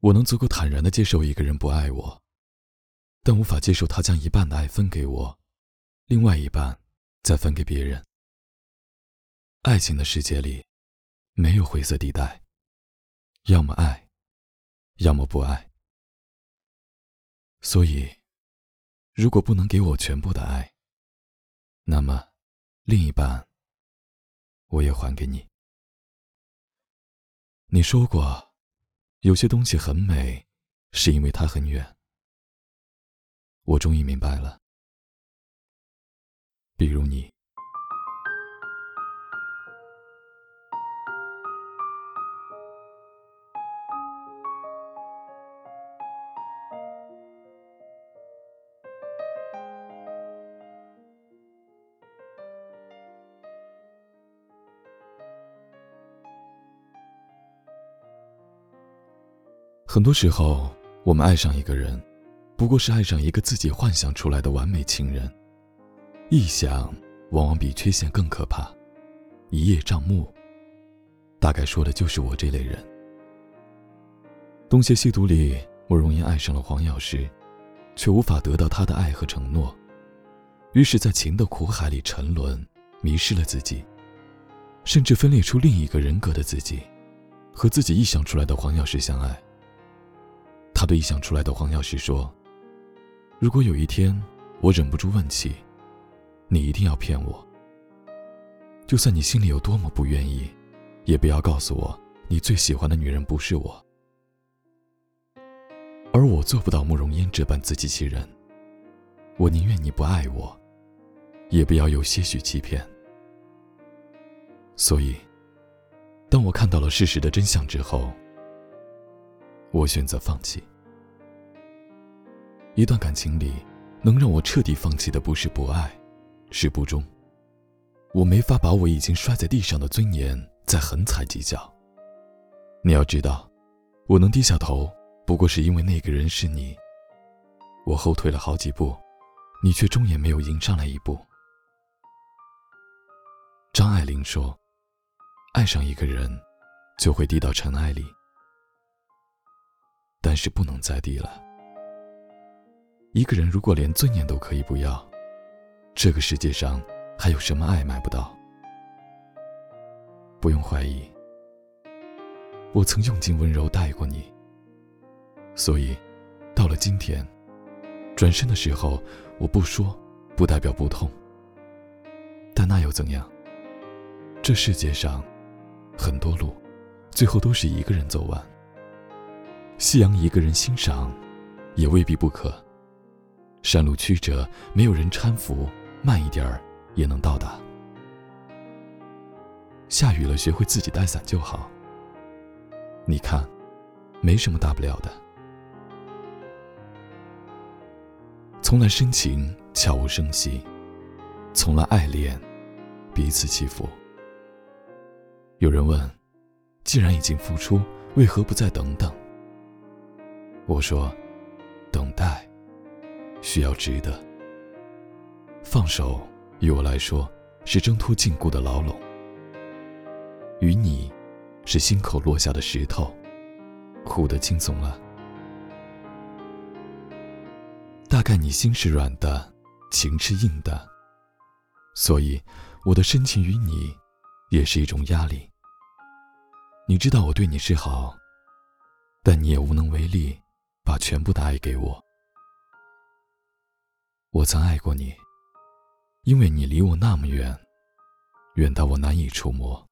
我能足够坦然的接受一个人不爱我，但无法接受他将一半的爱分给我，另外一半再分给别人。爱情的世界里，没有灰色地带，要么爱，要么不爱。所以，如果不能给我全部的爱，那么，另一半我也还给你。你说过，有些东西很美，是因为它很远。我终于明白了，比如你。很多时候，我们爱上一个人，不过是爱上一个自己幻想出来的完美情人。臆想往往比缺陷更可怕，一叶障目。大概说的就是我这类人。《东邪西毒》里，慕容嫣爱上了黄药师，却无法得到他的爱和承诺，于是，在情的苦海里沉沦，迷失了自己，甚至分裂出另一个人格的自己，和自己臆想出来的黄药师相爱。他对臆想出来的黄药师说：“如果有一天我忍不住问起，你一定要骗我。就算你心里有多么不愿意，也不要告诉我你最喜欢的女人不是我。而我做不到慕容嫣这般自欺欺人。我宁愿你不爱我，也不要有些许欺骗。所以，当我看到了事实的真相之后。”我选择放弃。一段感情里，能让我彻底放弃的不是不爱，是不忠。我没法把我已经摔在地上的尊严再狠踩几脚。你要知道，我能低下头，不过是因为那个人是你。我后退了好几步，你却终也没有迎上来一步。张爱玲说：“爱上一个人，就会低到尘埃里。”但是不能再低了。一个人如果连尊严都可以不要，这个世界上还有什么爱买不到？不用怀疑，我曾用尽温柔待过你。所以，到了今天，转身的时候，我不说，不代表不痛。但那又怎样？这世界上，很多路，最后都是一个人走完。夕阳一个人欣赏，也未必不可。山路曲折，没有人搀扶，慢一点儿也能到达。下雨了，学会自己带伞就好。你看，没什么大不了的。从来深情悄无声息，从来爱恋彼此欺负。有人问：既然已经付出，为何不再等等？我说：“等待需要值得。放手于我来说是挣脱禁锢的牢笼，与你是心口落下的石头，哭得轻松了。大概你心是软的，情是硬的，所以我的深情于你也是一种压力。你知道我对你是好，但你也无能为力。”把全部的爱给我。我曾爱过你，因为你离我那么远，远到我难以触摸，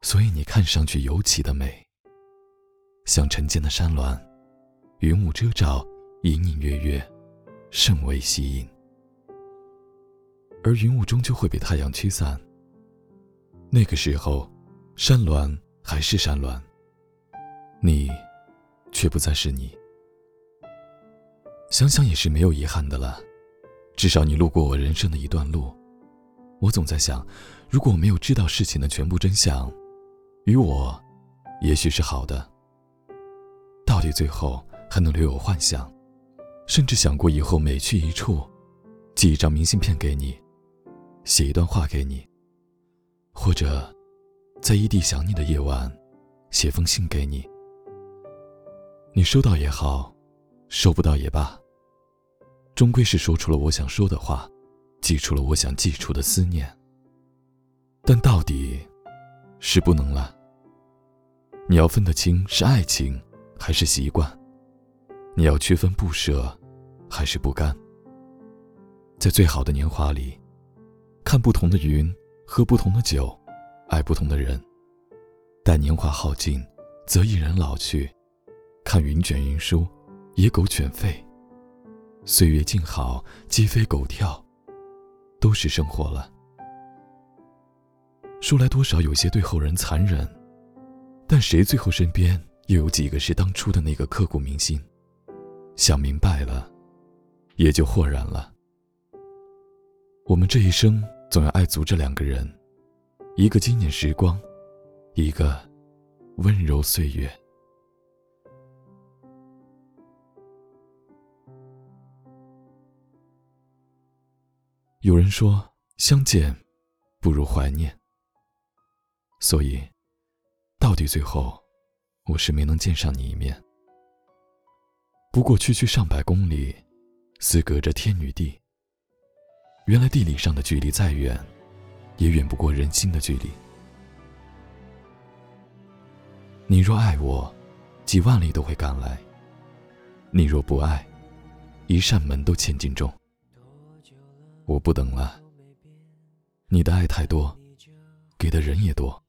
所以你看上去尤其的美，像晨间的山峦，云雾遮罩，隐隐约约，甚为吸引。而云雾终究会被太阳驱散，那个时候，山峦还是山峦，你。却不再是你。想想也是没有遗憾的了，至少你路过我人生的一段路。我总在想，如果我没有知道事情的全部真相，与我，也许是好的。到底最后还能留有幻想，甚至想过以后每去一处，寄一张明信片给你，写一段话给你，或者，在异地想你的夜晚，写封信给你。你收到也好，收不到也罢，终归是说出了我想说的话，寄出了我想寄出的思念。但到底，是不能了。你要分得清是爱情还是习惯，你要区分不舍还是不甘。在最好的年华里，看不同的云，喝不同的酒，爱不同的人。待年华耗尽，则一人老去。看云卷云舒，野狗犬吠。岁月静好，鸡飞狗跳，都是生活了。说来多少有些对后人残忍，但谁最后身边又有几个是当初的那个刻骨铭心？想明白了，也就豁然了。我们这一生总要爱足这两个人，一个经年时光，一个温柔岁月。有人说，相见不如怀念。所以，到底最后，我是没能见上你一面。不过区区上百公里，似隔着天与地。原来地理上的距离再远，也远不过人心的距离。你若爱我，几万里都会赶来；你若不爱，一扇门都千斤重。我不等了。你的爱太多，给的人也多，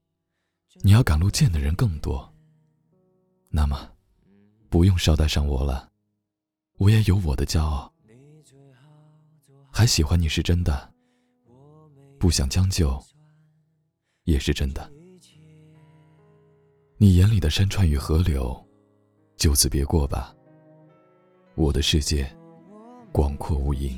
你要赶路见的人更多。那么，不用捎带上我了，我也有我的骄傲。还喜欢你是真的，不想将就也是真的。你眼里的山川与河流，就此别过吧。我的世界，广阔无垠。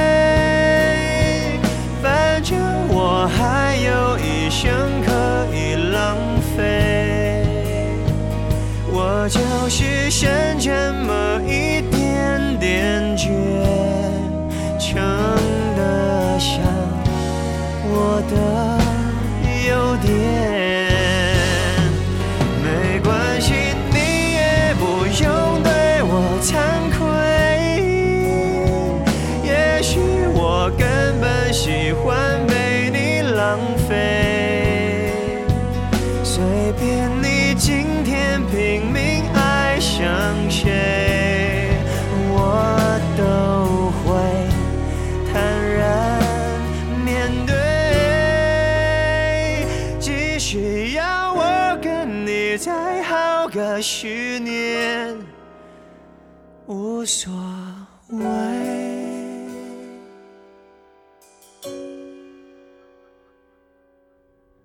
全可以浪费，我就是剩这么一点点倔，撑得下我的优点。没关系，你也不用对我惭愧，也许我根本喜欢。再耗个十年无所谓。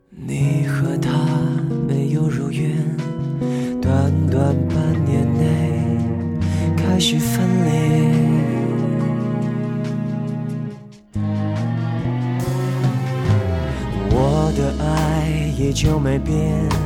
你和他没有如愿，短短半年内开始分裂。我的爱依旧没变。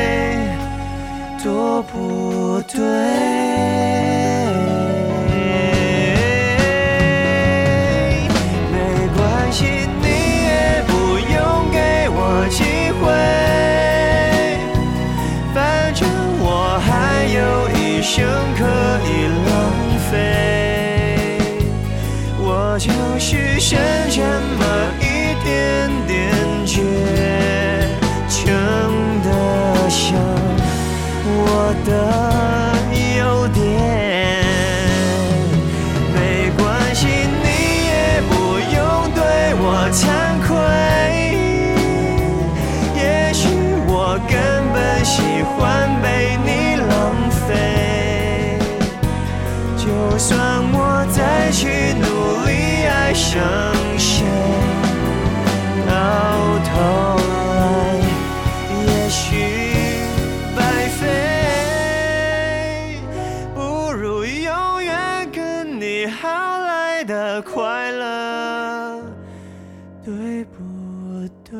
多不对，算我再去努力爱上谁，到头来也许白费，不如永远跟你好来的快乐，对不对？